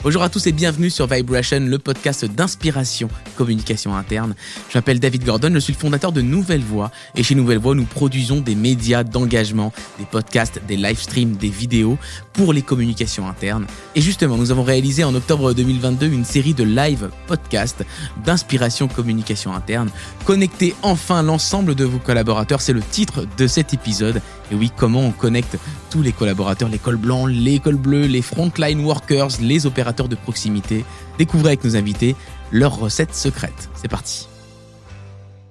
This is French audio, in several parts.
Bonjour à tous et bienvenue sur Vibration, le podcast d'inspiration communication interne. Je m'appelle David Gordon, je suis le fondateur de Nouvelle Voix et chez Nouvelle Voix, nous produisons des médias d'engagement, des podcasts, des live streams, des vidéos pour les communications internes. Et justement, nous avons réalisé en octobre 2022 une série de live podcasts d'inspiration communication interne. Connectez enfin l'ensemble de vos collaborateurs, c'est le titre de cet épisode. Et oui, comment on connecte tous les collaborateurs, les cols blancs, les cols bleus, les frontline workers, les opérateurs de proximité. Découvrez avec nos invités leurs recettes secrètes. C'est parti.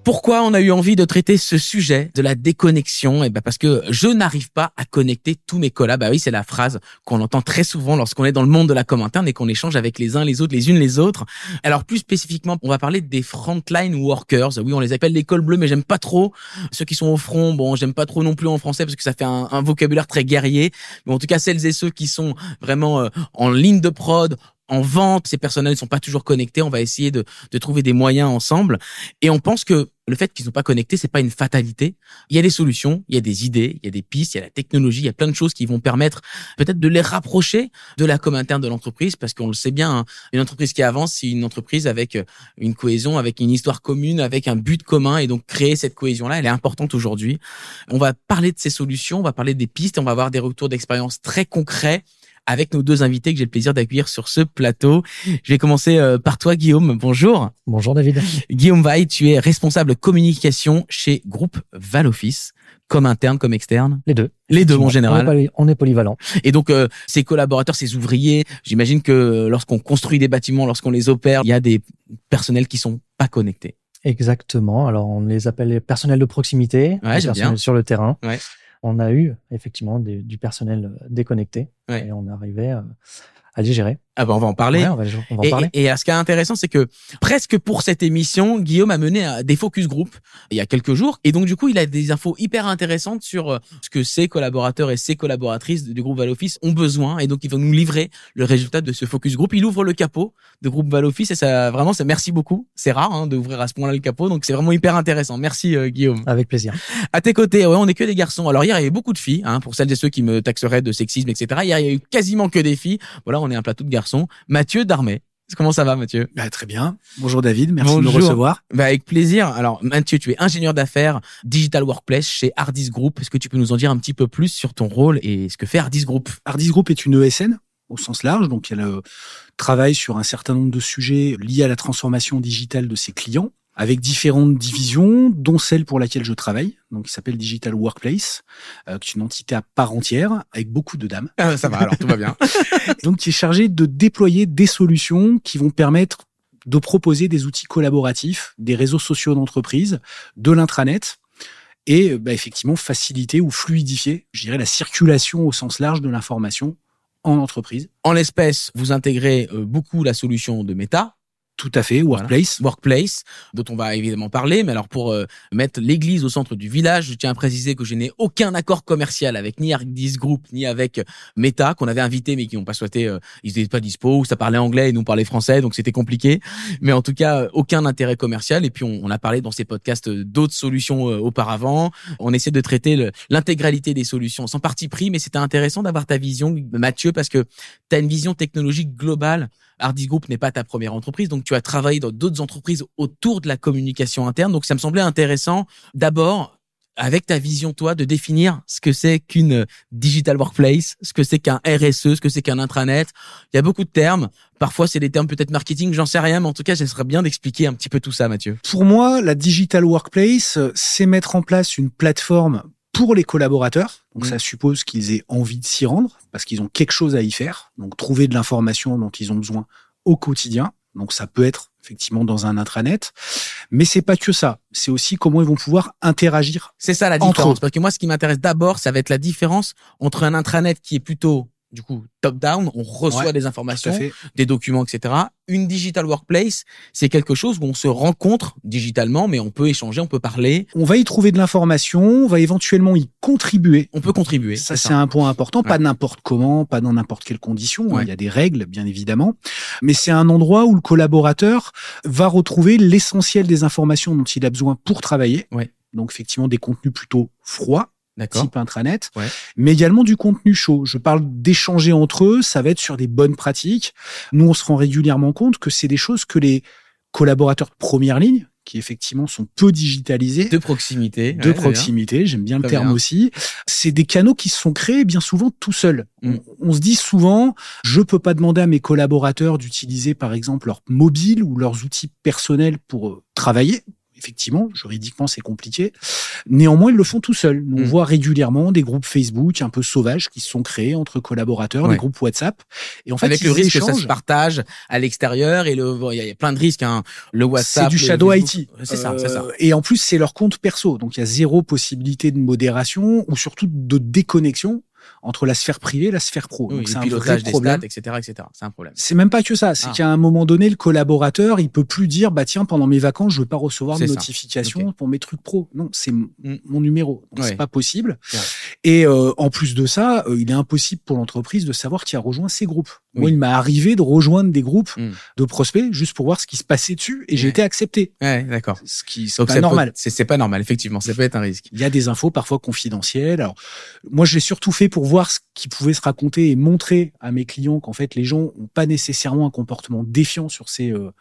Pourquoi on a eu envie de traiter ce sujet de la déconnexion? Eh ben parce que je n'arrive pas à connecter tous mes collabs. Bah oui, c'est la phrase qu'on entend très souvent lorsqu'on est dans le monde de la com interne et qu'on échange avec les uns les autres, les unes les autres. Alors plus spécifiquement, on va parler des frontline workers. Oui, on les appelle les cols bleus, mais j'aime pas trop ceux qui sont au front. Bon, j'aime pas trop non plus en français parce que ça fait un, un vocabulaire très guerrier. Mais en tout cas, celles et ceux qui sont vraiment euh, en ligne de prod, en vente, ces personnels ne sont pas toujours connectés. On va essayer de, de trouver des moyens ensemble. Et on pense que le fait qu'ils ne sont pas connectés, c'est pas une fatalité. Il y a des solutions, il y a des idées, il y a des pistes, il y a la technologie, il y a plein de choses qui vont permettre peut-être de les rapprocher de la com interne de l'entreprise, parce qu'on le sait bien, hein, une entreprise qui avance, c'est une entreprise avec une cohésion, avec une histoire commune, avec un but commun, et donc créer cette cohésion-là, elle est importante aujourd'hui. On va parler de ces solutions, on va parler des pistes, on va avoir des retours d'expérience très concrets avec nos deux invités que j'ai le plaisir d'accueillir sur ce plateau. Je vais commencer euh, par toi, Guillaume. Bonjour. Bonjour, David. Guillaume Vaille, tu es responsable communication chez Groupe Valoffice comme interne, comme externe Les deux. Les deux, en général. On est, polyvalent. Et donc, euh, ces collaborateurs, ces ouvriers, j'imagine que lorsqu'on construit des bâtiments, lorsqu'on les opère, il y a des personnels qui sont pas connectés. Exactement. Alors, on les appelle les personnels de proximité, ouais, les personnels sur le terrain. Ouais on a eu effectivement du personnel euh, déconnecté et on arrivait euh, à les gérer. Ah ben on va en parler. on va, en et, parler. Et, ce qui est intéressant, c'est que presque pour cette émission, Guillaume a mené des focus group il y a quelques jours, et donc du coup, il a des infos hyper intéressantes sur euh, ce que ses collaborateurs et ses collaboratrices du groupe Valoffice ont besoin, et donc il va nous livrer le résultat de ce focus group. Il ouvre le capot de groupe Valoffice et ça vraiment, ça merci beaucoup. C'est rare hein, d'ouvrir à ce point-là le capot, donc c'est vraiment hyper intéressant. Merci euh, Guillaume. Avec plaisir. À tes côtés, ouais, on est que des garçons. Alors hier, il y avait beaucoup de filles, hein, pour celles et ceux qui me taxeraient de sexisme, etc. Hier, il y a eu quasiment que des filles. Voilà, on est un plateau de garçons. Mathieu d'Armée. Comment ça va, Mathieu? Bah, Très bien. Bonjour David, merci de me recevoir. Bah, avec plaisir. Alors Mathieu, tu es ingénieur d'affaires Digital Workplace chez Hardis Group. Est-ce que tu peux nous en dire un petit peu plus sur ton rôle et ce que fait Hardis Group? Hardis Group est une ESN au sens large, donc elle travaille sur un certain nombre de sujets liés à la transformation digitale de ses clients avec différentes divisions, dont celle pour laquelle je travaille, donc qui s'appelle Digital Workplace, euh, qui est une entité à part entière, avec beaucoup de dames. Ah, ça va, alors tout va bien. donc qui est chargée de déployer des solutions qui vont permettre de proposer des outils collaboratifs, des réseaux sociaux d'entreprise, de l'intranet, et bah, effectivement faciliter ou fluidifier, je dirais, la circulation au sens large de l'information en entreprise. En l'espèce, vous intégrez euh, beaucoup la solution de Meta, tout à fait, Workplace. Workplace, dont on va évidemment parler. Mais alors pour euh, mettre l'église au centre du village, je tiens à préciser que je n'ai aucun accord commercial avec ni Ardis Group ni avec Meta qu'on avait invité mais qui n'ont pas souhaité, euh, ils n'étaient pas dispo, ou ça parlait anglais et nous parlait français, donc c'était compliqué. Mais en tout cas, euh, aucun intérêt commercial. Et puis on, on a parlé dans ces podcasts d'autres solutions auparavant. On essaie de traiter l'intégralité des solutions sans parti pris, mais c'était intéressant d'avoir ta vision, Mathieu, parce que tu as une vision technologique globale Hardy Group n'est pas ta première entreprise, donc tu as travaillé dans d'autres entreprises autour de la communication interne. Donc ça me semblait intéressant d'abord avec ta vision, toi, de définir ce que c'est qu'une digital workplace, ce que c'est qu'un RSE, ce que c'est qu'un intranet. Il y a beaucoup de termes. Parfois, c'est des termes peut-être marketing, j'en sais rien, mais en tout cas, ce serait bien d'expliquer un petit peu tout ça, Mathieu. Pour moi, la digital workplace, c'est mettre en place une plateforme pour les collaborateurs. Donc mmh. ça suppose qu'ils aient envie de s'y rendre parce qu'ils ont quelque chose à y faire. Donc trouver de l'information dont ils ont besoin au quotidien. Donc ça peut être effectivement dans un intranet, mais c'est pas que ça. C'est aussi comment ils vont pouvoir interagir. C'est ça la différence. Parce que moi, ce qui m'intéresse d'abord, ça va être la différence entre un intranet qui est plutôt du coup top-down, on reçoit des informations, des documents, etc. Une digital workplace, c'est quelque chose où on se rencontre digitalement, mais on peut échanger, on peut parler. On va y trouver de l'information, on va éventuellement y contribuer. On peut contribuer. Ça, c'est un point important, pas n'importe comment, pas dans n'importe quelle condition. Hein. Il y a des règles, bien évidemment, mais c'est un endroit où le collaborateur va retrouver l'essentiel des informations dont il a besoin pour travailler. Ouais. Donc effectivement des contenus plutôt froids type intranet, mais également du contenu chaud. Je parle d'échanger entre eux, ça va être sur des bonnes pratiques. Nous, on se rend régulièrement compte que c'est des choses que les collaborateurs de première ligne, qui effectivement sont peu digitalisés. De proximité. De proximité, j'aime bien le terme aussi. C'est des canaux qui se sont créés bien souvent tout seuls. Mm. On, se dit souvent, je peux pas demander à mes collaborateurs d'utiliser par exemple leur mobile ou leurs outils personnels pour euh, travailler effectivement, juridiquement, c'est compliqué. Néanmoins, ils le font tout seuls. On mm. voit régulièrement des groupes Facebook un peu sauvages qui se sont créés entre collaborateurs, des groupes WhatsApp. Et en fait, avec le risque que ça se partage à l'extérieur et le, il y, a plein de risques. Hein. Le WhatsApp, c'est du shadow IT. C'est ça, c'est ça. Euh, et en plus, c'est leur compte perso, donc il y a zéro possibilité de modération ou surtout de déconnexion entre la sphère privée et la sphère pro. Donc c'est un vrai problème, etc., etc. C'est un problème. C'est même pas que ça. C'est ah. qu'à un moment donné, le collaborateur, il peut plus dire, bah tiens, pendant mes vacances, je veux pas recevoir de notification pour mes trucs pro. Non, c'est mm. mon numéro. Donc c'est pas possible. Et euh, en plus de ça, euh, il est impossible pour l'entreprise de savoir qui a rejoint ces groupes. Moi, il m'est arrivé de rejoindre des groupes mm. de prospects juste pour voir ce qui se passait dessus et j'ai été accepté. Ouais, d'accord. Ce qui c'est pas normal. C'est pas normal, effectivement. Ça peut être un risque. Il y a des infos parfois confidentielles. Alors, moi, je l'ai surtout fait pour voir ce qui pouvait se raconter et montrer à mes clients qu'en fait, les gens n'ont pas nécessairement un comportement défiant sur ces euh,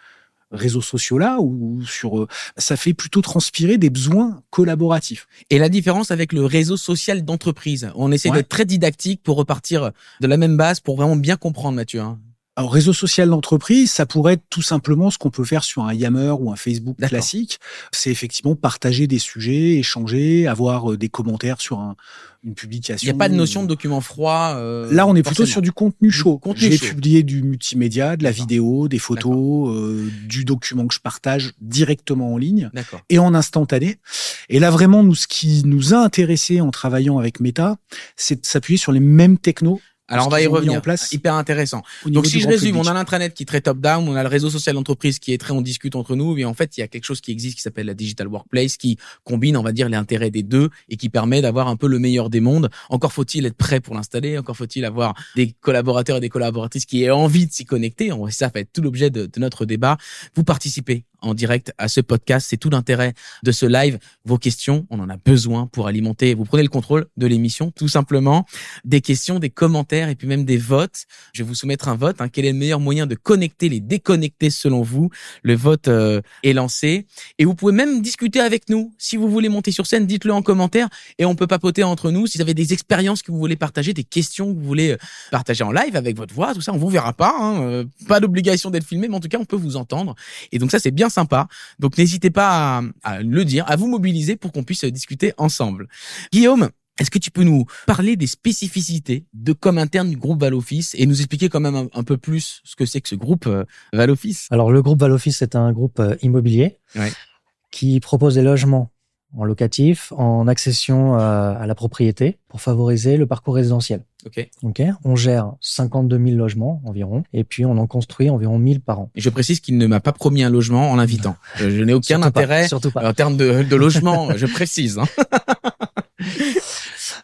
réseaux sociaux-là ou sur euh, ça fait plutôt transpirer des besoins collaboratifs. Et la différence avec le réseau social d'entreprise, on essaie d'être très didactique pour repartir de la même base pour vraiment bien comprendre Mathieu. Hein. Alors, réseau social d'entreprise, ça pourrait être tout simplement ce qu'on peut faire sur un Yammer ou un Facebook classique. C'est effectivement partager des sujets, échanger, avoir euh, des commentaires sur un, une publication. Il n'y a pas de notion de document froid. Euh, Là, on est plutôt sur du contenu chaud. J'ai publié du multimédia, de la vidéo, des photos, euh, du document que je partage directement en ligne et en instantané. Et là, vraiment, nous, ce qui nous a intéressé en travaillant avec Meta, c'est de s'appuyer sur les mêmes technos alors on va y revenir. En place Hyper intéressant. Donc si je résume, on a l'intranet qui est très top down, on a le réseau social d'entreprise qui est très on discute entre nous, et en fait il y a quelque chose qui existe qui s'appelle la digital workplace qui combine on va dire les intérêts des deux et qui permet d'avoir un peu le meilleur des mondes. Encore faut-il être prêt pour l'installer, encore faut-il avoir des collaborateurs et des collaboratrices qui aient envie de s'y connecter. Ça fait tout l'objet de, de notre débat. Vous participez en direct à ce podcast. C'est tout l'intérêt de ce live. Vos questions, on en a besoin pour alimenter. Vous prenez le contrôle de l'émission, tout simplement. Des questions, des commentaires et puis même des votes. Je vais vous soumettre un vote. Hein. Quel est le meilleur moyen de connecter les déconnectés selon vous? Le vote euh, est lancé. Et vous pouvez même discuter avec nous. Si vous voulez monter sur scène, dites-le en commentaire et on peut papoter entre nous. Si vous avez des expériences que vous voulez partager, des questions que vous voulez euh, partager en live avec votre voix, tout ça, on vous verra pas. Hein. Euh, pas d'obligation d'être filmé, mais en tout cas, on peut vous entendre. Et donc ça, c'est bien sympa. Donc n'hésitez pas à, le dire, à vous mobiliser pour qu'on puisse discuter ensemble. Guillaume, est-ce que tu peux nous parler des spécificités de comme interne du groupe Valoffice et nous expliquer quand même un, peu plus ce que c'est que ce groupe euh, Valoffice Alors le groupe Valoffice c'est un groupe euh, immobilier qui propose des logements en locatif, en accession euh, à la propriété pour favoriser le parcours résidentiel. Ok. Ok. On gère 52 000 logements environ, et puis on en construit environ 1000 par an. Et je précise qu'il ne m'a pas promis un logement en l'invitant. Je, n'ai aucun intérêt surtout pas. en termes de, de logement. je précise. Hein.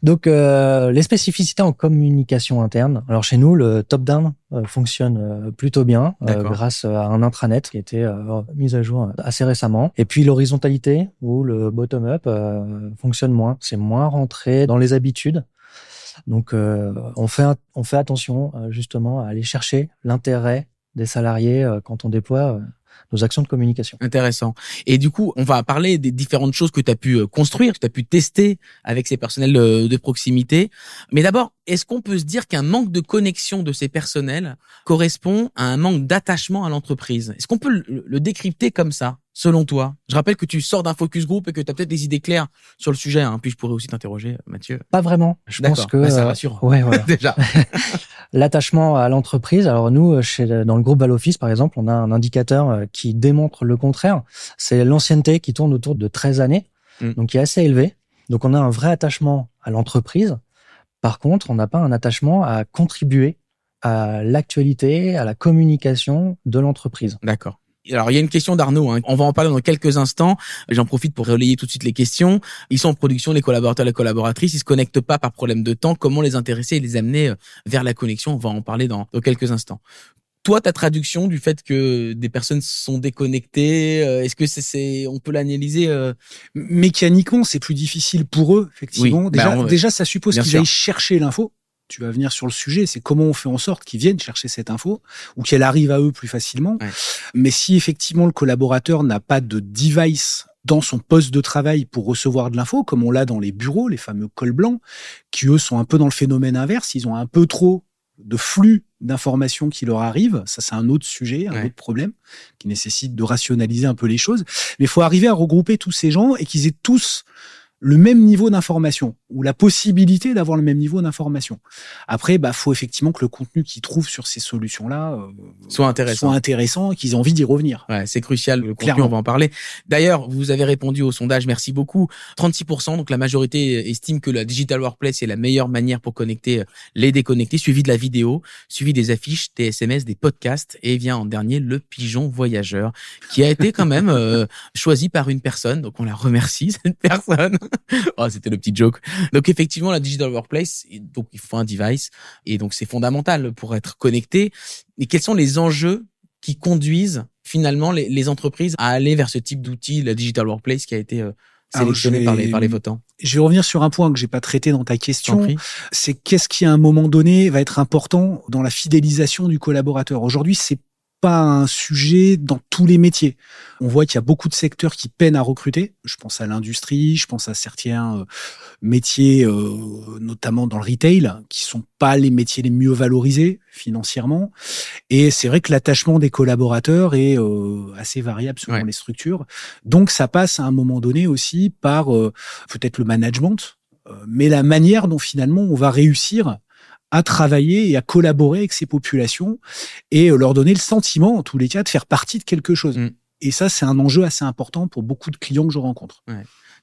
Donc euh, les spécificités en communication interne. Alors chez nous, le top-down euh, fonctionne euh, plutôt bien grâce à un intranet qui a été mis à jour assez récemment. Et puis l'horizontalité ou le bottom-up fonctionne moins. C'est moins rentré dans les habitudes. Donc on fait on fait attention justement à aller chercher l'intérêt des salariés quand on déploie nos actions de communication. Intéressant. Et du coup, on va parler des différentes choses que tu as pu euh, construire, que tu as pu tester avec ces personnels de proximité. Mais d'abord, est-ce qu'on peut se dire qu'un manque de connexion de ces personnels correspond à un manque d'attachement à l'entreprise? Est-ce qu'on peut le décrypter comme ça? Selon toi Je rappelle que tu sors d'un focus group et que tu as peut-être des idées claires sur le sujet. Hein. Puis je pourrais aussi t'interroger, Mathieu. Pas vraiment. Je pense que ça euh, rassure. ouais, voilà. déjà. L'attachement à l'entreprise. Alors nous, euh, chez dans le groupe Baloffice, par exemple, on a un indicateur euh, qui démontre le contraire. C'est l'ancienneté qui tourne autour de 13 années, mm. donc qui est assez élevé. Donc on a un vrai attachement à l'entreprise. Par contre, on n'a pas un attachement à contribuer à l'actualité, à la communication de l'entreprise. D'accord. Alors il y a une question d'Arnaud, hein. on va en parler dans quelques instants. J'en profite pour relayer tout de suite les questions. Ils sont en production, les collaborateurs, les collaboratrices, ils se connectent pas par problème de temps. Comment les intéresser et les amener euh, vers la connexion? On va en parler dans, dans quelques instants. toi ta traduction du fait que des personnes sont déconnectées euh, Est-ce que c'est, on peut l'analyser euh? Mécaniquement, c'est plus difficile pour eux, effectivement. déjà, déjà, ça suppose qu'ils aillent chercher l'info. Tu vas venir sur le sujet, c'est comment on fait en sorte qu'ils viennent chercher cette info ou qu'elle arrive à eux plus facilement. Mais si effectivement le collaborateur n'a pas de device dans son poste de travail pour recevoir de l'info, comme on l'a dans les bureaux, les fameux cols blancs, qui eux sont un peu dans le phénomène inverse, ils ont un peu trop de flux d'informations qui leur arrivent. Ça, c'est un autre sujet, un autre problème qui nécessite de rationaliser un peu les choses. Mais il faut arriver à regrouper tous ces gens et qu'ils aient tous le même niveau d'information ou la possibilité d'avoir le même niveau d'information. Après, bah, faut effectivement que le contenu qu'ils trouvent sur ces solutions-là euh, soit intéressant, soit intéressant et qu'ils aient envie d'y revenir. Ouais, c'est crucial. Le contenu, on va en parler. D'ailleurs, vous avez répondu au sondage, merci beaucoup. 36%, donc la majorité estime que la digital workplace est la meilleure manière pour connecter euh, les déconnectés, suivi de la vidéo, suivi des affiches, des SMS, des podcasts, et vient en dernier le pigeon voyageur, qui a été quand même euh, choisi par une personne. Donc on la remercie cette personne. oh, c'était le petit joke. Donc effectivement, la digital workplace, donc il faut un device et donc c'est fondamental pour être connecté. Et quels sont les enjeux qui conduisent finalement les, les entreprises à aller vers ce type d'outil, la digital workplace qui a été euh, sélectionné par les par les votants? Je vais revenir sur un point que j'ai pas traité dans ta question. C'est qu'est-ce qui à un moment donné va être important dans la fidélisation du collaborateur? Aujourd'hui, c'est pas un sujet dans tous les métiers. On voit qu'il y a beaucoup de secteurs qui peinent à recruter. Je pense à l'industrie, je pense à certains euh, métiers, euh, notamment dans le retail, qui sont pas les métiers les mieux valorisés financièrement. Et c'est vrai que l'attachement des collaborateurs est euh, assez variable selon les structures. Donc ça passe à un moment donné aussi par peut-être le management, mais la manière dont finalement on va réussir à travailler et à collaborer avec ces populations et euh, leur donner le sentiment, en tous les cas, de faire partie de quelque chose. Mm. Et ça, c'est un enjeu assez important pour beaucoup de clients que je rencontre.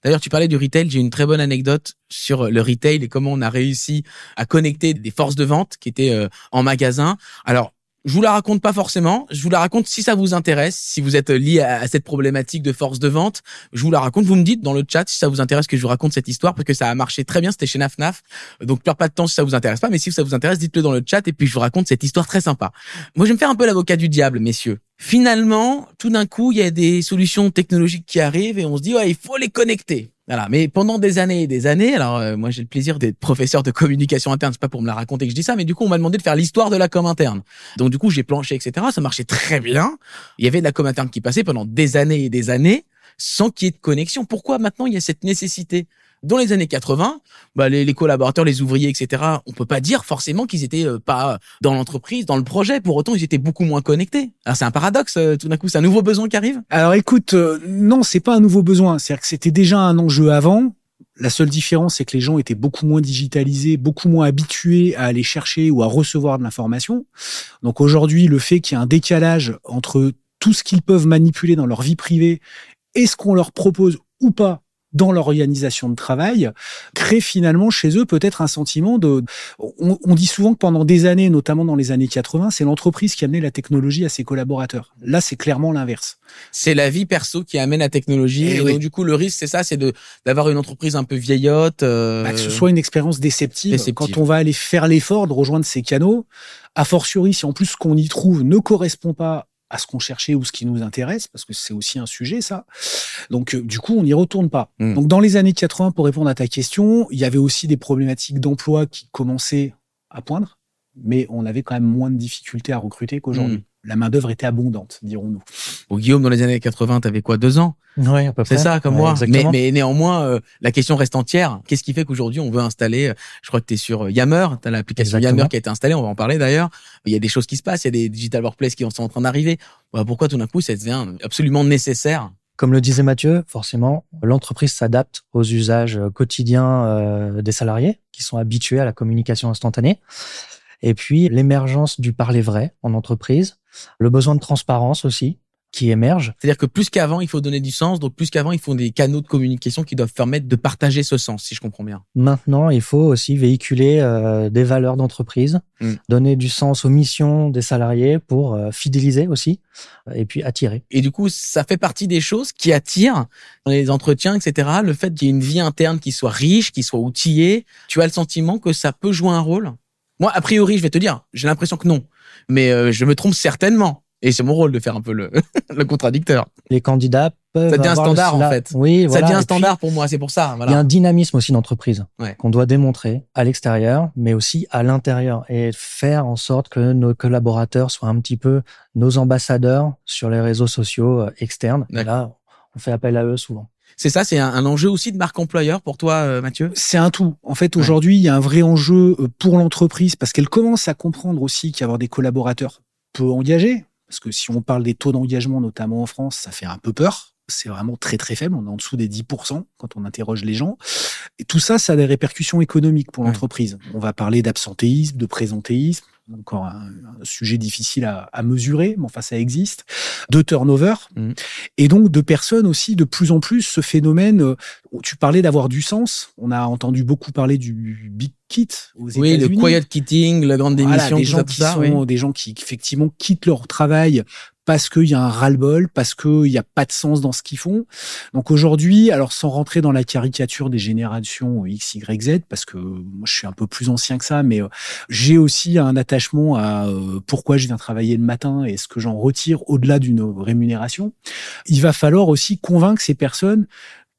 D'ailleurs, tu parlais du retail. J'ai une très bonne anecdote sur le retail et comment on a réussi à connecter des forces de vente qui étaient euh, en magasin. Alors, je vous la raconte pas forcément. Je vous la raconte si ça vous intéresse, si vous êtes lié à, cette problématique de force de vente. Je vous la raconte. Vous me dites dans le chat si ça vous intéresse que je vous raconte cette histoire parce que ça a marché très bien. C'était chez Nafnaf. Donc, perds pas de temps si ça vous intéresse pas. Mais si ça vous intéresse, dites-le dans le chat et puis je vous raconte cette histoire très sympa. Moi, je vais me faire un peu l'avocat du diable, messieurs. Finalement, tout d'un coup, il y a des solutions technologiques qui arrivent et on se dit, ouais, il faut les connecter. Voilà. Mais pendant des années et des années, alors euh, moi j'ai le plaisir d'être professeur de communication interne. C'est pas pour me la raconter que je dis ça, mais du coup on m'a demandé de faire l'histoire de la com interne. Donc du coup j'ai planché, etc. Ça marchait très bien. Il y avait de la com interne qui passait pendant des années et des années sans qu'il y ait de connexion. Pourquoi maintenant il y a cette nécessité? Dans les années 80, bah, les, les, collaborateurs, les ouvriers, etc., on peut pas dire forcément qu'ils étaient euh, pas dans l'entreprise, dans le projet. Pour autant, ils étaient beaucoup moins connectés. Alors c'est un paradoxe. Euh, tout d'un coup, c'est un nouveau besoin qui arrive. Alors écoute, euh, non, c'est pas un nouveau besoin. C'est-à-dire que c'était déjà un enjeu avant. La seule différence, c'est que les gens étaient beaucoup moins digitalisés, beaucoup moins habitués à aller chercher ou à recevoir de l'information. Donc aujourd'hui, le fait qu'il y ait un décalage entre tout ce qu'ils peuvent manipuler dans leur vie privée et ce qu'on leur propose ou pas dans l'organisation de travail, crée finalement chez eux peut-être un sentiment de... On, dit souvent que pendant des années, notamment dans les années 80, c'est l'entreprise qui amenait la technologie à ses collaborateurs. Là, c'est clairement l'inverse. C'est la vie perso qui amène la technologie. Eh et, donc, du coup, le risque, c'est ça, c'est de d'avoir une entreprise un peu vieillotte. Euh, bah, que ce soit une expérience déceptive, déceptive. Quand on va aller faire l'effort de rejoindre ces canaux, a fortiori, si en plus ce qu'on y trouve ne correspond pas à ce qu'on cherchait ou ce qui nous intéresse, parce que c'est aussi un sujet, ça. Donc, euh, du coup, on n'y retourne pas. Hmm. Donc, dans les années 80, pour répondre à ta question, il y avait aussi des problématiques d'emploi qui commençaient à poindre, mais on avait quand même moins de difficultés à recruter qu'aujourd'hui. Hmm la main-d'œuvre était abondante, dirons-nous. Au Guillaume, dans les années 80, t'avais quoi, deux ans? Oui, à peu près. C'est ça, comme moi. Mais, mais, néanmoins, euh, la question reste entière. Qu'est-ce qui fait qu'aujourd'hui, on veut installer euh, Je crois que tu es sur euh, Yammer, tu as l'application Yammer qui a été installée, on va en parler d'ailleurs. Il y a des choses qui se passent, il y a des digital workplace qui sont en train d'arriver. Bah, pourquoi tout d'un coup, ça devient absolument nécessaire comme le disait Mathieu, forcément, l'entreprise s'adapte aux usages quotidiens des salariés qui sont habitués à la communication instantanée. Et puis l'émergence du parler vrai en entreprise, le besoin de transparence aussi qui émerge. C'est-à-dire que plus qu'avant, il faut donner du sens. Donc plus qu'avant, il faut des canaux de communication qui doivent permettre de partager ce sens, si je comprends bien. Maintenant, il faut aussi véhiculer euh, des valeurs d'entreprise, hmm. donner du sens aux missions des salariés pour euh, fidéliser aussi et puis attirer. Et du coup, ça fait partie des choses qui attirent dans les entretiens, etc. Le fait qu'il y ait une vie interne qui soit riche, qui soit outillée. Tu as le sentiment que ça peut jouer un rôle? Moi, a priori, je vais te dire, j'ai l'impression que non. Mais je me trompe certainement. Et c'est mon rôle de faire un peu le, le contradicteur. Les candidats peuvent. Ça devient un standard en fait. Oui, voilà. Ça devient un standard pour moi, c'est pour ça. Il y a un dynamisme aussi d'entreprise qu'on doit démontrer à l'extérieur, mais aussi à l'intérieur et faire en sorte que nos collaborateurs soient un petit peu nos ambassadeurs sur les réseaux sociaux euh, externes. Et là, on fait appel à eux souvent. C'est ça, c'est un, enjeu aussi de marque employeur pour toi, euh, Mathieu? C'est un tout. En fait, aujourd'hui, il y a un vrai enjeu euh, pour l'entreprise parce qu'elle commence à comprendre aussi qu'avoir des collaborateurs peu engagés, parce que si on parle des taux d'engagement, notamment en France, ça fait un peu peur. C'est vraiment très très faible. On est en dessous des 10% quand on interroge les gens. Et tout ça, ça a des répercussions économiques pour l'entreprise. On va parler d'absentéisme, de présentéisme, encore un, sujet difficile à, à, mesurer, mais enfin ça existe, de turnover, mmh. et donc de personnes aussi de plus en plus ce phénomène. Euh, tu parlais d'avoir du sens. On a entendu beaucoup parler du big kit aux Oui, le quiet quitting, la grande démission, des gens qui sont des gens qui effectivement quittent leur travail parce qu'il y a un ras-le-bol, parce qu'il n'y a pas de sens dans ce qu'ils font. Donc aujourd'hui, alors sans rentrer dans la caricature des générations X, Y, Z, parce que moi je suis un peu plus ancien que ça, mais euh, j'ai aussi un attachement à euh, pourquoi je viens travailler le matin et ce que j'en retire au-delà d'une rémunération. Il va falloir aussi convaincre ces personnes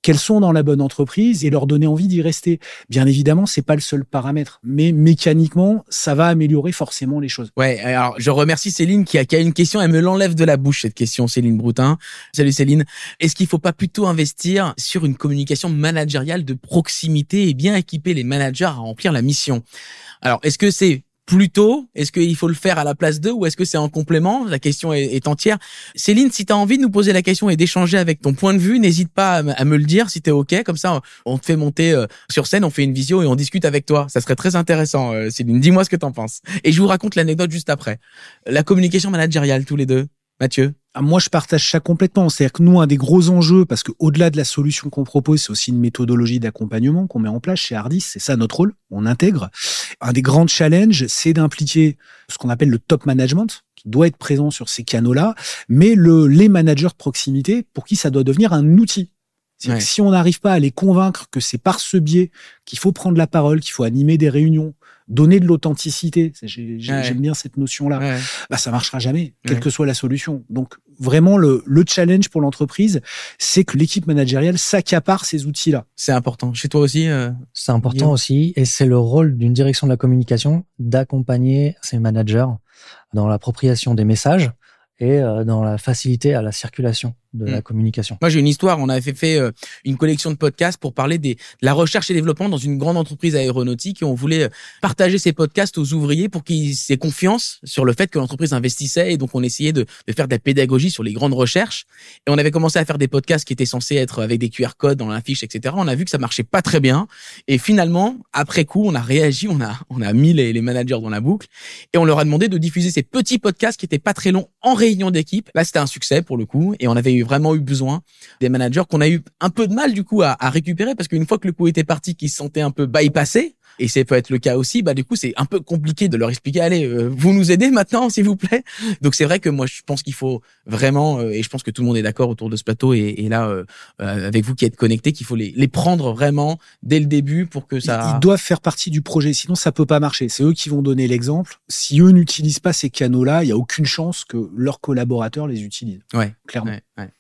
qu'elles sont dans la bonne entreprise et leur donner envie d'y rester. Bien évidemment, c'est pas le seul paramètre, mais mécaniquement, ça va améliorer forcément les choses. Ouais, alors je remercie Céline qui a, qui a une question, elle me l'enlève de la bouche cette question, Céline Broutin. Salut Céline. Est-ce qu'il faut pas plutôt investir sur une communication managériale de proximité et bien équiper les managers à remplir la mission? Alors, est-ce que c'est plus tôt Est-ce qu'il faut le faire à la place d'eux ou est-ce que c'est en complément? La question est, entière. Céline, si tu as envie de nous poser la question et d'échanger avec ton point de vue, n'hésite pas à, me le dire si tu es OK. Comme ça, on te fait monter euh, sur scène, on fait une visio et on discute avec toi. Ça serait très intéressant, euh, Céline. Dis-moi ce que tu en penses. Et je vous raconte l'anecdote juste après. La communication managériale, tous les deux. Mathieu moi, je partage ça complètement. C'est-à-dire que nous, un des gros enjeux, parce qu'au-delà de la solution qu'on propose, c'est aussi une méthodologie d'accompagnement qu'on met en place chez Hardis. C'est ça notre rôle. On intègre. Un des grands challenges, c'est d'impliquer ce qu'on appelle le top management, qui doit être présent sur ces canaux-là, mais le, les managers de proximité, pour qui ça doit devenir un outil. Si on n'arrive pas à les convaincre que c'est par ce biais qu'il faut prendre la parole, qu'il faut animer des réunions, donner de l'authenticité, j'aime bien cette notion-là, bah ça marchera jamais, quelle que soit la solution. Donc vraiment le, le challenge pour l'entreprise, c'est que l'équipe managériale s'accapare ces outils-là. C'est important. Chez toi aussi, euh, c'est important aussi, et c'est le rôle d'une direction de la communication d'accompagner ses managers dans l'appropriation des messages et euh, dans la facilité à la circulation de la mm. communication. Moi, j'ai une histoire. On avait fait euh, une collection de podcasts pour parler des, de la recherche et développement dans une grande entreprise aéronautique et on voulait euh, partager ces podcasts aux ouvriers pour qu'ils aient confiance sur le fait que l'entreprise investissait et donc on essayait de, de, faire de la pédagogie sur les grandes recherches et on avait commencé à faire des podcasts qui étaient censés être avec des QR codes dans l'affiche, etc. On a vu que ça marchait pas très bien et finalement, après coup, on a réagi, on a, on a mis les, les managers dans la boucle et on leur a demandé de diffuser ces petits podcasts qui étaient pas très longs en réunion d'équipe. Là, c'était un succès pour le coup et on avait eu vraiment eu besoin des managers qu'on a eu un peu de mal du coup à, à récupérer parce qu'une fois que le coup était parti, qu'ils se sentaient un peu bypassés, et ça peut être le cas aussi, bah du coup c'est un peu compliqué de leur expliquer allez euh, vous nous aidez maintenant s'il vous plaît? Donc c'est vrai que moi je pense qu'il faut vraiment euh, et je pense que tout le monde est d'accord autour de ce plateau et, et là euh, avec vous qui êtes connectés qu'il faut les, les prendre vraiment dès le début pour que ça. Ils doivent faire partie du projet, sinon ça peut pas marcher. C'est eux qui vont donner l'exemple. Si eux n'utilisent pas ces canaux-là, il y a aucune chance que leurs collaborateurs les utilisent. Ouais, clairement. ouais.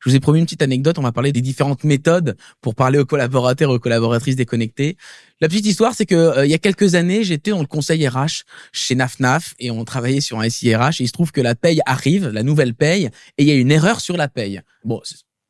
Je vous ai promis une petite anecdote. On va parler des différentes méthodes pour parler aux collaborateurs, aux collaboratrices déconnectées. La petite histoire, c'est que euh, il y a quelques années, j'étais dans le conseil RH chez NafNaf et on travaillait sur un SIRH et il se trouve que la paye arrive, la nouvelle paye, et il y a une erreur sur la paye. Bon,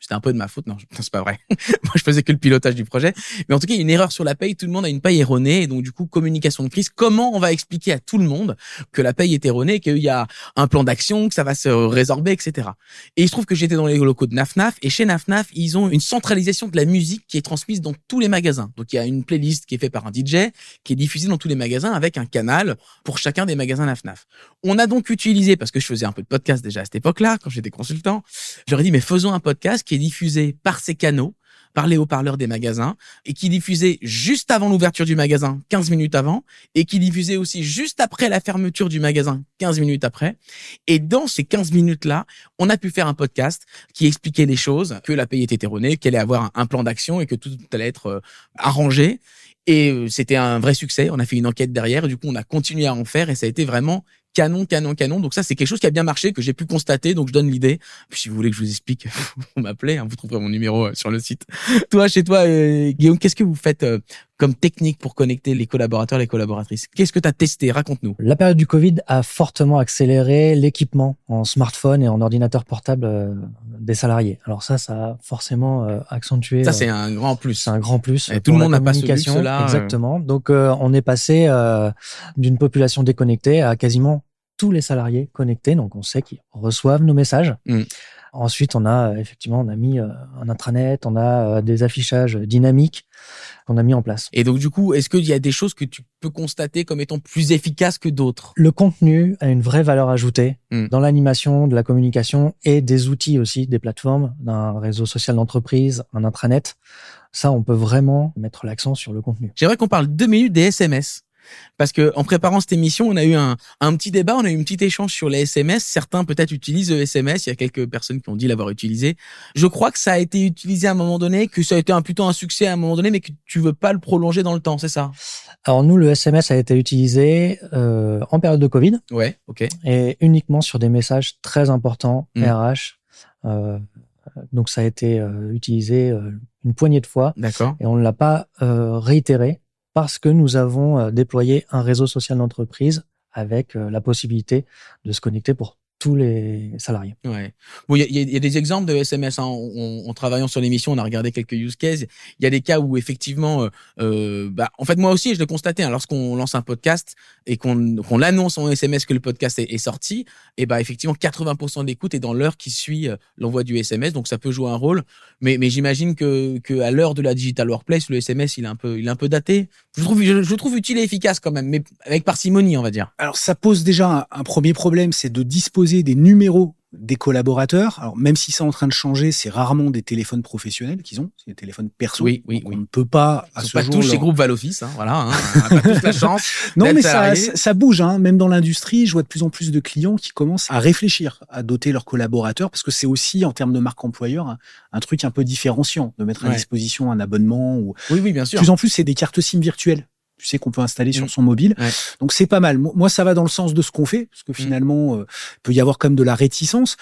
c'était un peu de ma faute. Non, c'est pas vrai. Moi, je faisais que le pilotage du projet. Mais en tout cas, il y a une erreur sur la paye. Tout le monde a une paye erronée. Et donc, du coup, communication de crise. Comment on va expliquer à tout le monde que la paye est erronée, qu'il y a un plan d'action, que ça va se résorber, etc. Et il se trouve que j'étais dans les locaux de NafNaf. Et chez NafNaf, ils ont une centralisation de la musique qui est transmise dans tous les magasins. Donc, il y a une playlist qui est faite par un DJ, qui est diffusée dans tous les magasins avec un canal pour chacun des magasins NafNaf. On a donc utilisé, parce que je faisais un peu de podcast déjà à cette époque-là, quand j'étais consultant, j'aurais dit, mais faisons un podcast est diffusé par ces canaux, par les haut-parleurs des magasins, et qui diffusait juste avant l'ouverture du magasin, 15 minutes avant, et qui diffusait aussi juste après la fermeture du magasin, 15 minutes après. Et dans ces 15 minutes-là, on a pu faire un podcast qui expliquait les choses, que la paye était erronée, qu'elle allait avoir un plan d'action et que tout allait être euh, arrangé. Et euh, c'était un vrai succès. On a fait une enquête derrière. Et du coup, on a continué à en faire et ça a été vraiment canon, canon, canon. Donc ça, c'est quelque chose qui a bien marché, que j'ai pu constater. Donc je donne l'idée. Puis si vous voulez que je vous explique, vous m'appelez. Hein, vous trouverez mon numéro euh, sur le site. toi, chez toi, euh, Guillaume, qu'est-ce que vous faites euh, comme technique pour connecter les collaborateurs, les collaboratrices Qu'est-ce que tu as testé? Raconte-nous. La période du Covid a fortement accéléré l'équipement en smartphone et en ordinateur portable des salariés. Alors ça, ça a forcément accentué. Ça, c'est un grand plus. C'est un grand plus. Et tout le monde n'a pas ce luxe-là. Exactement. Donc, on est passé d'une population déconnectée à quasiment tous les salariés connectés, donc on sait qu'ils reçoivent nos messages. Mm. Ensuite, on a effectivement, on a mis euh, un intranet, on a euh, des affichages dynamiques qu'on a mis en place. Et donc, du coup, est-ce qu'il y a des choses que tu peux constater comme étant plus efficaces que d'autres? Le contenu a une vraie valeur ajoutée mm. dans l'animation, de la communication et des outils aussi, des plateformes, d'un réseau social d'entreprise, un intranet. Ça, on peut vraiment mettre l'accent sur le contenu. J'aimerais qu'on parle deux minutes des SMS. Parce que en préparant cette émission, on a eu un, un petit débat, on a eu une petite échange sur les SMS. Certains peut-être utilisent le SMS. Il y a quelques personnes qui ont dit l'avoir utilisé. Je crois que ça a été utilisé à un moment donné, que ça a été un plutôt un succès à un moment donné, mais que tu veux pas le prolonger dans le temps, c'est ça? Alors nous, le SMS a été utilisé euh, en période de Covid. Ouais, ok. Et uniquement sur des messages très importants, RH. Mmh. Euh, donc ça a été euh, utilisé euh, une poignée de fois. D'accord. Et on ne l'a pas euh, réitéré parce que nous avons euh, déployé un réseau social d'entreprise avec euh, la possibilité de se connecter pour tous les salariés. Ouais. Bon, il y, y a, des exemples de SMS. Hein. En, travaillant sur l'émission, on a regardé quelques use cases. Il y a des cas où effectivement, euh, euh bah, en fait, moi aussi, je l'ai constaté. Hein, lorsqu'on lance un podcast et qu'on qu'on l'annonce en SMS que le podcast est, est sorti, et bah effectivement, 80% d'écoute est dans l'heure qui suit euh, l'envoi du SMS. Donc ça peut jouer un rôle. Mais, mais j'imagine que, que à l'heure de la digital workplace, le SMS, il est un peu, il est un peu daté. Je trouve, je, je trouve utile et efficace quand même, mais avec parcimonie, on va dire. Alors ça pose déjà un premier problème, c'est de disposer des numéros des collaborateurs. Alors même si c'est en train de changer, c'est rarement des téléphones professionnels qu'ils ont, c'est des téléphones perso. Oui, oui, On ne peut pas à ce pas tous chez Groupe Valoffice, hein, voilà. Hein, on pas tous la chance. non, mais ça, ça, bouge. Hein. Même dans l'industrie, je vois de plus en plus de clients qui commencent à réfléchir à doter leurs collaborateurs parce que c'est aussi en termes de marque employeur un, truc un peu différenciant de mettre à disposition un abonnement ou. Oui, oui, bien sûr. De plus en plus, c'est des cartes SIM virtuelles tu sais qu'on peut installer sur mm. son mobile. Donc c'est pas mal. Moi, ça va dans le sens de ce qu'on fait, parce que mm. finalement, euh, peut y avoir comme de la réticence.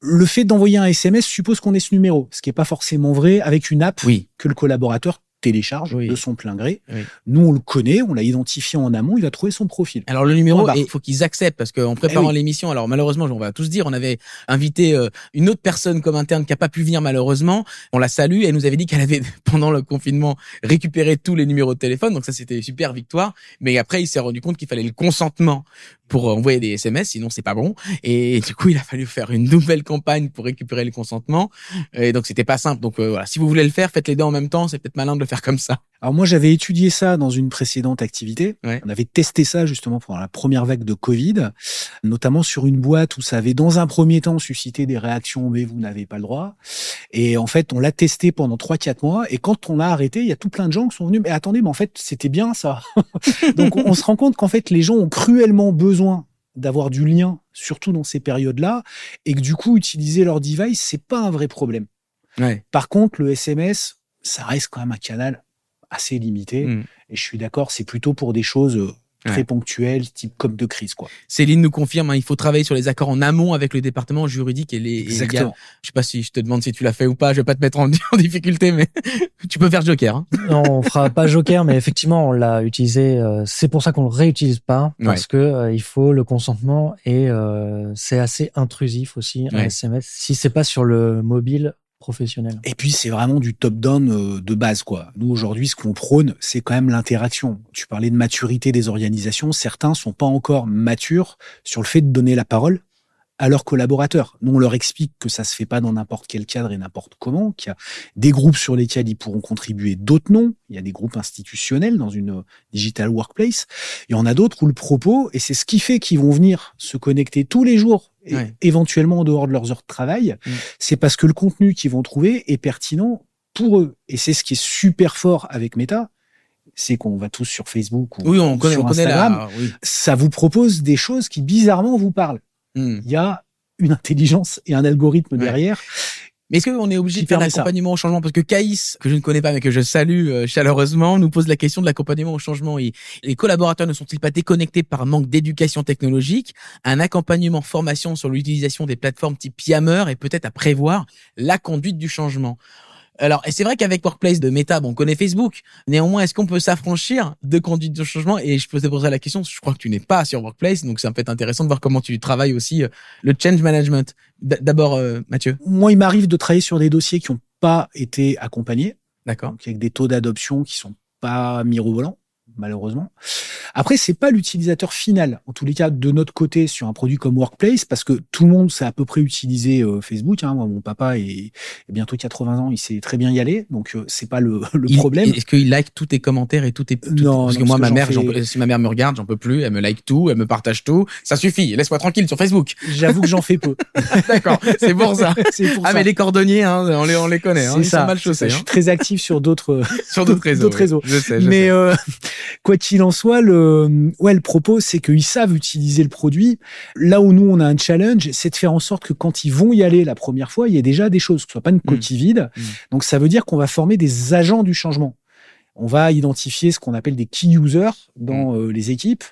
Le fait d'envoyer un SMS suppose qu'on ait ce numéro, ce qui est pas forcément vrai avec une app que le collaborateur télécharge de son plein gré. Nous, on le connaît, on l'a identifié en amont, il va trouver son profil. Alors le numéro, il faut qu'ils acceptent parce qu'en préparant eh l'émission, alors malheureusement, on va tous dire, on avait invité euh, une autre personne comme interne qui a pas pu venir malheureusement. On la salue, elle nous avait dit qu'elle avait pendant le confinement récupéré tous les numéros de téléphone, donc ça c'était super victoire. Mais après, il s'est rendu compte qu'il fallait le consentement pour envoyer des SMS, sinon c'est pas bon. Et du coup, il a fallu faire une nouvelle campagne pour récupérer le consentement. Et donc c'était pas simple. Donc euh, voilà, si vous voulez le faire, faites les deux en même temps. C'est peut-être malin de le faire comme ça. Alors moi, j'avais étudié ça dans une précédente activité. On avait testé ça justement pendant la première vague de Covid, notamment sur une boîte où ça avait dans un premier temps suscité des réactions mais vous n'avez pas le droit. Et en fait, on l'a testé pendant 3-4 mois. Et quand on a arrêté, il y a tout plein de gens qui sont venus. Mais attendez, mais en fait, c'était bien ça. Donc on se rend compte qu'en fait, les gens ont cruellement besoin d'avoir du lien, surtout dans ces périodes-là, et que du coup, utiliser leur device, c'est pas un vrai problème. Par contre, le SMS, ça reste quand même un canal assez limité. Mm. Et je suis d'accord, c'est plutôt pour des choses euh, très ponctuelles, type comme de crise, quoi. Céline nous confirme, hein, il faut travailler sur les accords en amont avec le département juridique et les Exactement. Je sais pas si je te demande si tu l'as fait ou pas, je vais pas te mettre en, difficulté, mais tu peux faire Joker. Hein. Non, on fera pas Joker, mais effectivement, on l'a utilisé. Euh, c'est pour ça qu'on le réutilise pas, parce que euh, il faut le consentement et c'est assez intrusif aussi un SMS. Si c'est pas sur le mobile, Et puis c'est vraiment du top-down euh, de base quoi. Nous aujourd'hui ce qu'on prône c'est quand même l'interaction. Tu parlais de maturité des organisations, certains sont pas encore matures sur le fait de donner la parole à leurs collaborateurs. Nous, on leur explique que ça se fait pas dans n'importe quel cadre et n'importe comment, qu'il y a des groupes sur lesquels ils pourront contribuer, d'autres non. Il y a des groupes institutionnels dans une digital workplace. Il y en a d'autres où le propos, et c'est ce qui fait qu'ils vont venir se connecter tous les jours, et éventuellement en dehors de leurs heures de travail, mm. c'est parce que le contenu qu'ils vont trouver est pertinent pour eux. Et c'est ce qui est super fort avec Meta, c'est qu'on va tous sur Facebook ou oui, on connaît, sur on Instagram, ça vous propose des choses qui bizarrement vous parlent. Hmm. Il y a une intelligence et un algorithme derrière Mais est-ce qu'on est obligé de faire l'accompagnement au changement? Parce que Caïs, que je ne connais pas mais que je salue euh, chaleureusement, nous pose la question de l'accompagnement au changement. Et les collaborateurs ne sont-ils pas déconnectés par manque d'éducation technologique? Un accompagnement formation sur l'utilisation des plateformes type Yammer et peut-être à prévoir la conduite du changement. Alors, et c'est vrai qu'avec Workplace de Meta, bon, on connaît Facebook. Néanmoins, est-ce qu'on peut s'affranchir de conduite de changement? Et je peux te poser la question, je crois que tu n'es pas sur Workplace, donc ça peut être intéressant de voir comment tu travailles aussi euh, le change management. D'abord, euh, Mathieu. Moi, il m'arrive de travailler sur des dossiers qui n'ont pas été accompagnés. D'accord. Avec des taux d'adoption qui sont pas mirobolants malheureusement. Après, c'est pas l'utilisateur final, en tous les cas de notre côté sur un produit comme Workplace, parce que tout le monde sait à peu près utiliser euh, Facebook. Hein. Moi, mon papa est, bientôt 80 ans, il sait très bien y aller, donc euh, c'est pas le, le problème. Est-ce qu'il like tous tes commentaires et tous tes non, parce que moi, ma mère, si ma mère me regarde, j'en peux plus. Elle me like tout, elle me partage tout. Ça suffit. Laisse-moi tranquille sur Facebook. J'avoue que j'en fais peu. D'accord, c'est pour ça. pour ah mais les cordonniers, hein, on les on les connaît. Hein, ils ça. sont mal chaussés. Je suis hein. très actif sur d'autres sur d'autres réseaux. D'autres réseaux. Je sais. mais Euh, quoi qu'il en soit, le, ouais, le propos, c'est qu'ils savent utiliser le produit. Là où nous, on a un challenge, c'est de faire en sorte que quand ils vont y aller la première fois, il y ait déjà des choses, que ce soit pas une mmh. coquille vide. Mmh. Donc, ça veut dire qu'on va former des agents du changement. On va identifier ce qu'on appelle des key users dans mmh. euh, les équipes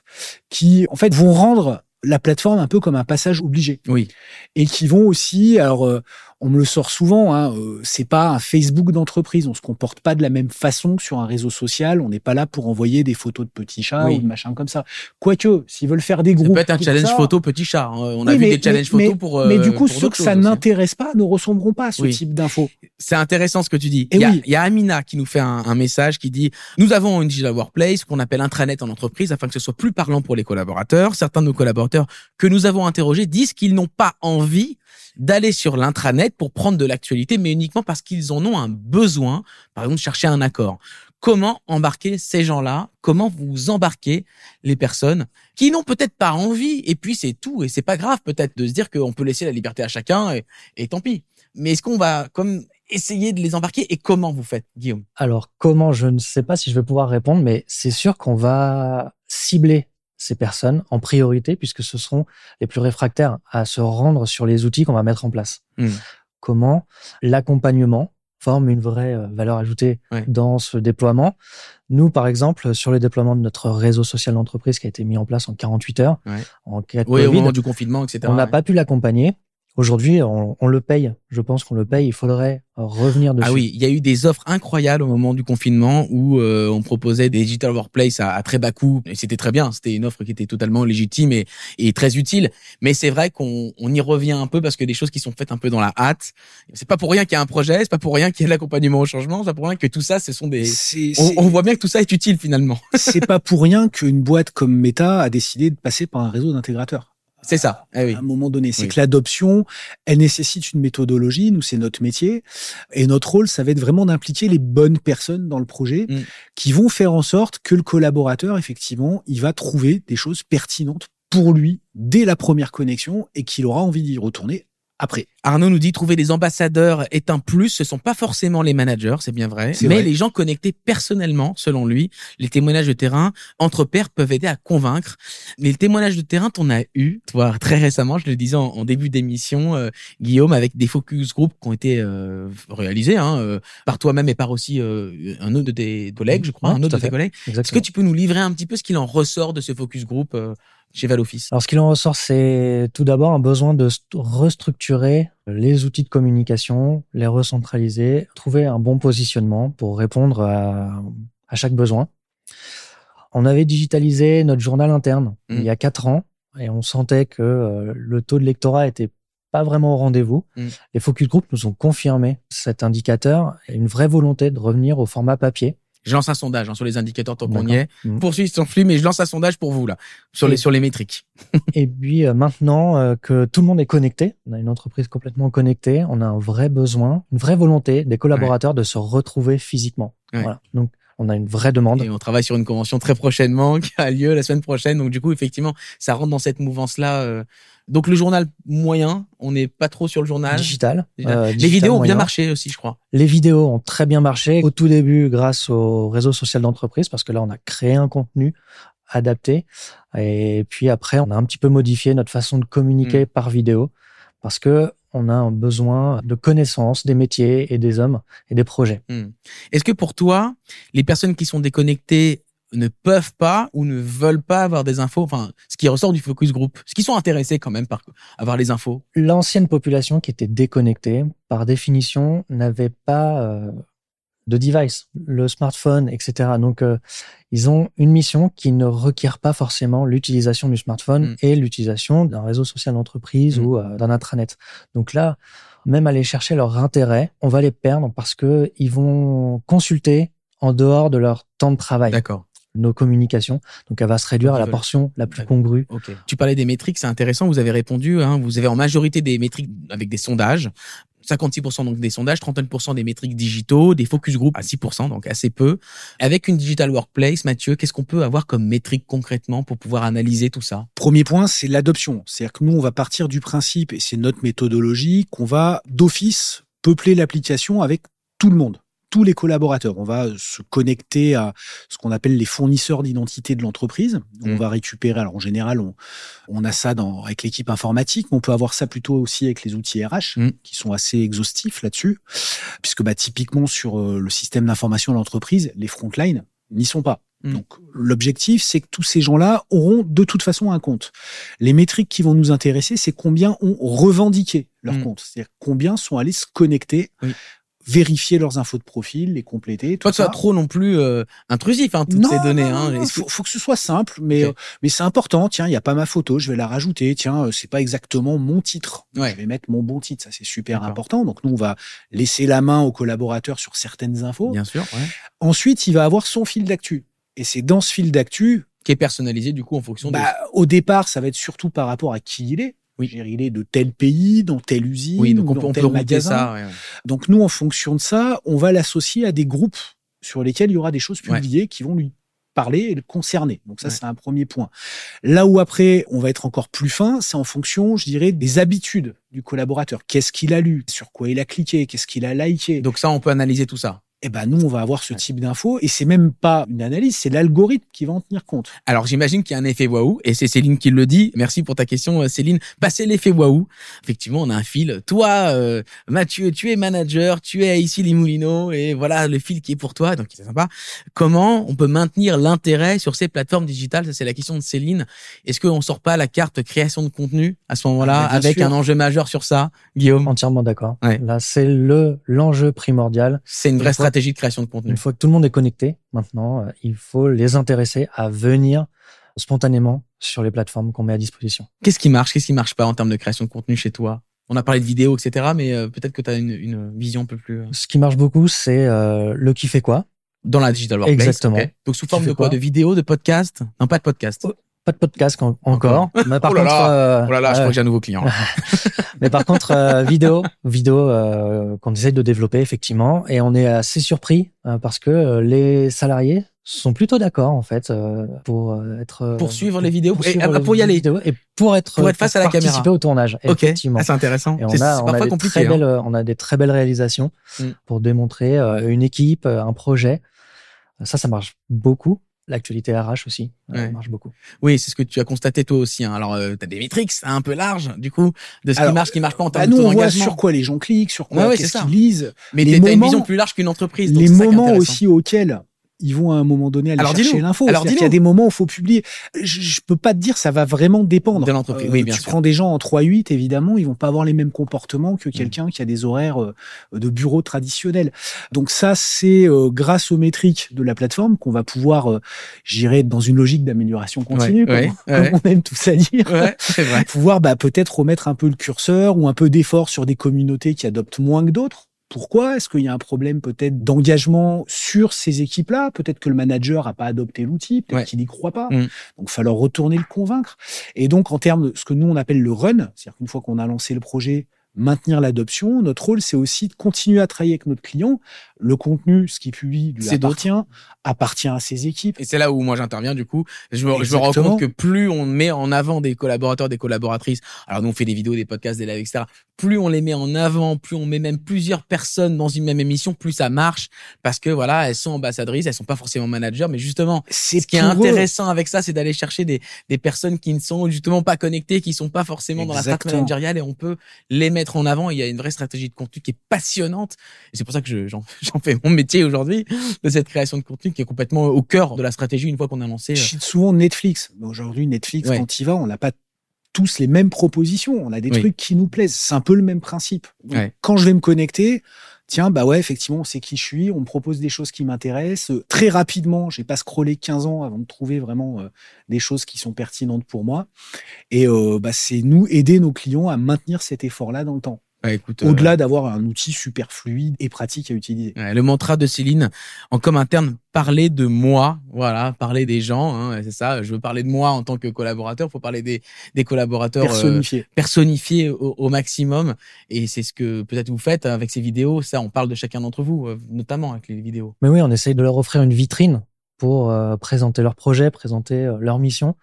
qui, en fait, vont rendre la plateforme un peu comme un passage obligé. Oui. Et qui vont aussi, alors, euh, on me le sort souvent, hein, euh, c'est pas un Facebook d'entreprise. On se comporte pas de la même façon que sur un réseau social. On n'est pas là pour envoyer des photos de petits chats ou de machins comme ça. Quoique, s'ils veulent faire des groupes. Ça peut être un challenge photo petit chat. Hein. On a vu des challenges photos pour. mais du coup, ceux que ça n'intéresse pas ne ressembleront pas à ce type d'infos. C'est intéressant ce que tu dis. Il y, a, y, a, Amina qui nous fait un, un, message qui dit Nous avons une digital workplace qu'on appelle intranet en entreprise afin que ce soit plus parlant pour les collaborateurs. Certains de nos collaborateurs que nous avons interrogés disent qu'ils n'ont pas envie d'aller sur l'intranet pour prendre de l'actualité, mais uniquement parce qu'ils en ont un besoin, par exemple, chercher un accord. Comment embarquer ces gens-là? Comment vous embarquez les personnes qui n'ont peut-être pas envie? Et puis c'est tout, et c'est pas grave peut-être de se dire qu'on peut laisser la liberté à chacun, et, et tant pis. Mais est-ce qu'on va comme essayer de les embarquer? Et comment vous faites, Guillaume? Alors comment? Je ne sais pas si je vais pouvoir répondre, mais c'est sûr qu'on va cibler ces personnes en priorité puisque ce seront les plus réfractaires à se rendre sur les outils qu'on va mettre en place. Hmm. Comment l'accompagnement forme une vraie euh, valeur ajoutée dans ce déploiement? Nous, par exemple, sur le déploiement de notre réseau social d'entreprise qui a été mis en place en 48 heures, en cas oui, au moment du confinement, etc. On n'a pas pu l'accompagner. Aujourd'hui, on, on, le paye. Je pense qu'on le paye. Il faudrait revenir dessus. Ah oui, il y a eu des offres incroyables au moment du confinement où euh, on proposait des digital workplace à, à très bas coût. Et c'était très bien. C'était une offre qui était totalement légitime et, et très utile. Mais c'est vrai qu'on on y revient un peu parce que des choses qui sont faites un peu dans la hâte. C'est pas pour rien qu'il y a un projet. C'est pas pour rien qu'il y a l'accompagnement au changement. C'est pas pour rien que tout ça, ce sont des. On, on, voit bien que tout ça est utile finalement. c'est pas pour rien qu'une boîte comme Meta a décidé de passer par un réseau d'intégrateurs. C'est ça. Eh oui. À un moment donné, c'est que l'adoption, elle nécessite une méthodologie. Nous, c'est notre métier, et notre rôle, ça va être vraiment d'impliquer les bonnes personnes dans le projet, mm. qui vont faire en sorte que le collaborateur, effectivement, il va trouver des choses pertinentes pour lui dès la première connexion et qu'il aura envie d'y retourner après. Arnaud nous dit trouver des ambassadeurs est un plus. Ce sont pas forcément les managers, c'est bien vrai, mais les gens connectés personnellement, selon lui. Les témoignages de terrain entre pairs peuvent aider à convaincre. Mais le témoignage de terrain, t'en as eu, toi, très récemment. Je le disais en, début d'émission, euh, Guillaume, avec des focus group qui ont été euh, réalisés hein, euh, par toi-même et par aussi un autre de tes collègues, je crois, un autre de tes collègues. Est-ce que tu peux nous livrer un petit peu ce qu'il en ressort de ce focus group chez Valoffice Alors, ce qu'il en ressort, c'est tout d'abord un besoin de restructurer les outils de communication, les recentraliser, trouver un bon positionnement pour répondre à, à chaque besoin. On avait digitalisé notre journal interne il y a mmh. quatre ans et on sentait que euh, le taux de lectorat était pas vraiment au rendez-vous. Mmh. Les focus group nous ont confirmé cet indicateur et une vraie volonté de revenir au format papier. Je lance un sondage hein, sur les indicateurs tant qu'on y est. Mmh. Poursuis ton flux, mais je lance un sondage pour vous là sur les sur les métriques. et puis euh, maintenant euh, que tout le monde est connecté, on a une entreprise complètement connectée, on a un vrai besoin, une vraie volonté des collaborateurs de se retrouver physiquement. Voilà. Donc on a une vraie demande. Et on travaille sur une convention très prochainement qui a lieu la semaine prochaine. Donc du coup, effectivement, ça rentre dans cette mouvance-là. Euh. Donc le journal moyen, on n'est pas trop sur le journal digital. Euh, les vidéos ont bien marché aussi, je crois. Les vidéos ont très bien marché au tout début grâce au réseau social d'entreprise parce que là, on a créé un contenu adapté et puis après, on a un petit peu modifié notre façon de communiquer hmm. par vidéo parce que on a un besoin de connaissances des métiers et des hommes et des projets. Hmm. Est-ce que pour toi, les personnes qui sont déconnectées ne peuvent pas ou ne veulent pas avoir des infos, enfin, ce qui ressort du focus group, ce qui sont intéressés quand même par avoir les infos. L'ancienne population qui était déconnectée, par définition, n'avait pas euh, de device, le smartphone, etc. Donc, euh, ils ont une mission qui ne requiert pas forcément l'utilisation du smartphone mm. et l'utilisation d'un réseau social d'entreprise mm. ou euh, d'un intranet. Donc là, même aller chercher leur intérêt, on va les perdre parce que ils vont consulter en dehors de leur temps de travail. D'accord nos communications. Donc, elle va se réduire à la portion la plus congrue. Tu parlais des métriques, c'est intéressant. Vous avez répondu. Hein, vous avez en majorité des métriques avec des sondages. 56% donc des sondages, 31% des métriques digitaux, des focus group à 6%, donc assez peu. Avec une digital workplace, Mathieu, qu'est-ce qu'on peut avoir comme métrique concrètement pour pouvoir analyser tout ça? Premier point, c'est l'adoption. C'est-à-dire que nous, on va partir du principe, et c'est notre méthodologie, qu'on va d'office peupler l'application avec tout le monde tous les collaborateurs. On va se connecter à ce qu'on appelle les fournisseurs d'identité de l'entreprise. On mmh. va récupérer, alors en général, on, on a ça dans, avec l'équipe informatique, mais on peut avoir ça plutôt aussi avec les outils RH, mmh. qui sont assez exhaustifs là-dessus, puisque bah, typiquement sur euh, le système d'information de l'entreprise, les frontlines n'y sont pas. Mmh. Donc l'objectif, c'est que tous ces gens-là auront de toute façon un compte. Les métriques qui vont nous intéresser, c'est combien ont revendiqué leur compte, c'est-à-dire combien sont allés se connecter vérifier leurs infos de profil, les compléter. Tout Pas que soit trop non plus euh, intrusif, hein, toutes ces données. Hein. Il faut, faut, que ce soit simple, mais euh, mais c'est important. Tiens, il y a pas ma photo, je vais la rajouter. Tiens, euh, c'est pas exactement mon titre. Ouais. Je vais mettre mon bon titre, ça c'est super important. Donc nous, on va laisser la main aux collaborateurs sur certaines infos. Bien sûr. Ouais. Ensuite, il va avoir son fil d'actu. Et c'est dans ce fil d'actu qui est personnalisé du coup en fonction. Bah, Au départ, ça va être surtout par rapport à qui il est. Oui. Il est de tel pays, dans telle usine, oui, donc on, dans tel magasin. Ça, ouais. Donc nous, en fonction de ça, on va l'associer à des groupes sur lesquels il y aura des choses publiées qui vont lui parler et le concerner. Donc ça, c'est un premier point. Là où après, on va être encore plus fin, c'est en fonction, je dirais, des habitudes du collaborateur. Qu'est-ce qu'il a lu? Sur quoi il a cliqué? Qu'est-ce qu'il a liké? Donc ça, on peut analyser tout ça eh ben nous on va avoir ce type d'infos et c'est même pas une analyse, c'est l'algorithme qui va en tenir compte. Alors j'imagine qu'il y a un effet waouh et c'est Céline qui le dit. Merci pour ta question euh, Céline. Passer l'effet waouh. Effectivement, on a un fil. Toi euh, Mathieu, tu es manager, tu es ici les Moulineaux et voilà le fil qui est pour toi donc c'est sympa. Comment on peut maintenir l'intérêt sur ces plateformes digitales? Ça c'est la question de Céline. Est-ce qu'on sort pas la carte création de contenu à ce moment-là ah, avec un enjeu majeur sur ça, Guillaume? Entièrement d'accord. Là, c'est le l'enjeu primordial. C'est une vraie stratégie de création de contenu. Une fois que tout le monde est connecté, maintenant, euh, il faut les intéresser à venir spontanément sur les plateformes qu'on met à disposition. Qu'est-ce qui marche Qu'est-ce qui marche pas en termes de création de contenu chez toi? On a parlé de vidéos, etc., mais euh, peut-être que tu as une, une, vision un peu plus... Euh, Ce qui marche beaucoup, c'est le qui fait quoi. Dans la digital workplace. Exactement. Donc sous forme de quoi, De vidéos, de podcast? Non, pas de podcast. Pas de podcast encore. Mais par oh là contre, là, oh là, là je crois que j'ai un nouveau client. mais par contre, vidéo, vidéo qu'on essaie de développer effectivement, et on est assez surpris parce que les salariés sont plutôt d'accord en fait pour être pour suivre les vidéos pour, et, pour y aller. et pour être pour être face à la caméra. participer au tournage effectivement. Ah, c'est intéressant. Et on a, on a des très hein. belles on a des très belles réalisations mm. pour démontrer une équipe un projet. Ça ça marche beaucoup l'actualité RH aussi ça marche beaucoup. Oui, c'est ce que tu as constaté toi aussi. Hein. Alors, euh, tu as des métriques un peu larges, du coup, de ce qui marche, ce qui marche pas en bah, termes bah, nous, on voit sur quoi les gens cliquent, sur quoi qu'est-ce qu'ils lisent. Mais tu as une vision plus large qu'une entreprise. les moments aussi auxquels ils vont à un moment donné aller chercher l'info. Alors, il y a des moments où il faut publier. Je, je, peux pas te dire, ça va vraiment dépendre. De l'entreprise. oui, bien tu prends des gens en 3-8, évidemment, ils vont pas avoir les mêmes comportements que quelqu'un mm. qui a des horaires euh, de bureau traditionnels. Donc ça, c'est euh, grâce aux métriques de la plateforme qu'on va pouvoir, euh, j'irai dans une logique d'amélioration continue, comme, on aime tout ça dire, vrai. pouvoir bah, peut-être remettre un peu le curseur ou un peu d'effort sur des communautés qui adoptent moins que d'autres pourquoi? Est-ce qu'il y a un problème peut-être d'engagement sur ces équipes-là? Peut-être que le manager n'a pas adopté l'outil, peut-être qu'il n'y croit pas. Mm. Donc, il falloir retourner le convaincre. Et donc, en termes de ce que nous, on appelle le run, c'est-à-dire qu'une fois qu'on a lancé le projet, maintenir l'adoption. Notre rôle, c'est aussi de continuer à travailler avec notre client. Le contenu, ce qui publie, lui appartient, appartient à ses équipes. Et c'est là où moi j'interviens du coup. Je me, je me, rends compte que plus on met en avant des collaborateurs, des collaboratrices, alors nous on fait des vidéos, des podcasts, des lives, etc. Plus on les met en avant, plus on met même plusieurs personnes dans une même émission, plus ça marche parce que voilà, elles sont ambassadrices, elles sont pas forcément managers, mais justement, ce qui est intéressant avec ça, c'est d'aller chercher des, des personnes qui ne sont justement pas connectées, qui sont pas forcément dans la stratégie managériale et on peut les mettre mettre en avant. Il y a une vraie stratégie de contenu qui est passionnante. Et c'est pour ça que j'en fais mon métier aujourd'hui, de cette création de contenu qui est complètement au cœur de la stratégie une fois qu'on a lancé. Je cite souvent Netflix. Aujourd'hui, Netflix, quand il va, on n'a pas tous les mêmes propositions. On a des trucs qui nous plaisent. C'est un peu le même principe. Quand je vais me connecter, tiens, bah ouais, effectivement, c'est qui je suis, on me propose des choses qui m'intéressent. Très rapidement, j'ai pas scrollé 15 ans avant de trouver vraiment euh, des choses qui sont pertinentes pour moi. Et euh, bah, c'est nous aider nos clients à maintenir cet effort-là dans le temps. Au-delà euh, d'avoir un outil super fluide et pratique à utiliser. le mantra de Céline, en com interne, parler de moi, voilà, parler des gens, hein, c'est ça. Je veux parler de moi en tant que collaborateur. Il faut parler des, des collaborateurs personnifiés, euh, personnifiés au, maximum. Et c'est ce que peut-être vous faites avec ces vidéos. Ça, on parle de chacun d'entre vous, euh, notamment avec les vidéos. Mais oui, on essaye de leur offrir une vitrine pour euh, présenter leur projet, présenter euh, leur mission.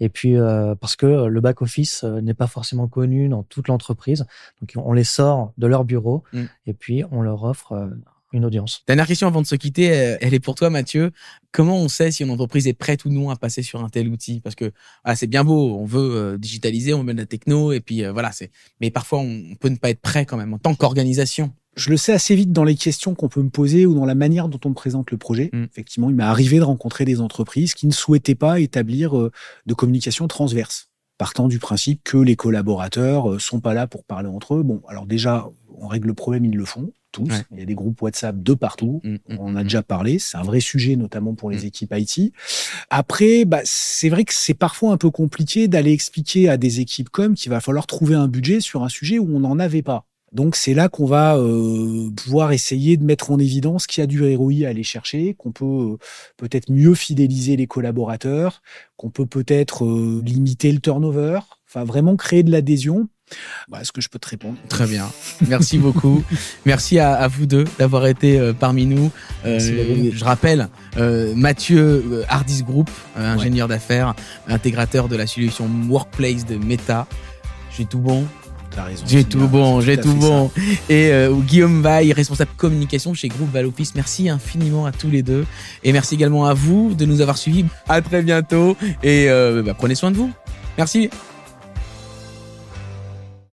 Et puis euh, parce que le back office n'est pas forcément connu dans toute l'entreprise, donc on les sort de leur bureau mm. et puis on leur offre une audience. Dernière question avant de se quitter, elle est pour toi Mathieu. Comment on sait si une entreprise est prête ou non à passer sur un tel outil? Parce que ah, c'est bien beau, on veut digitaliser, on veut de la techno et puis voilà, c'est. Mais parfois on peut ne pas être prêt quand même en tant qu'organisation je le sais assez vite dans les questions qu'on peut me poser ou dans la manière dont on me présente le projet. Mm. Effectivement, il m'est arrivé de rencontrer des entreprises qui ne souhaitaient pas établir euh, de communication transverse, partant du principe que les collaborateurs euh, sont pas là pour parler entre eux. Bon, alors déjà, on règle le problème, ils le font tous. Il y a des groupes WhatsApp de partout. Mm, mm, on en a déjà parlé. C'est un vrai sujet, notamment pour les équipes IT. Après, bah, c'est vrai que c'est parfois un peu compliqué d'aller expliquer à des équipes comme qu'il va falloir trouver un budget sur un sujet où on n'en avait pas. Donc c'est là qu'on va euh, pouvoir essayer de mettre en évidence qu'il y a du ROI à aller chercher, qu'on peut euh, peut-être mieux fidéliser les collaborateurs, qu'on peut peut-être euh, limiter le turnover, enfin vraiment créer de l'adhésion. Voilà ce que je peux te répondre? Très bien. Merci beaucoup. Merci à, vous deux d'avoir été parmi nous. je rappelle, Mathieu Hardis Group, ingénieur d'affaires, intégrateur de la solution Workplace de Meta. J'ai tout bon j'ai tout bon, j'ai tout bon. Et euh, Guillaume Vaille, responsable communication chez Groupe Valoffice. Merci infiniment à tous les deux. Et merci également à vous de nous avoir suivis. À très bientôt. Et euh, bah, prenez soin de vous. Merci.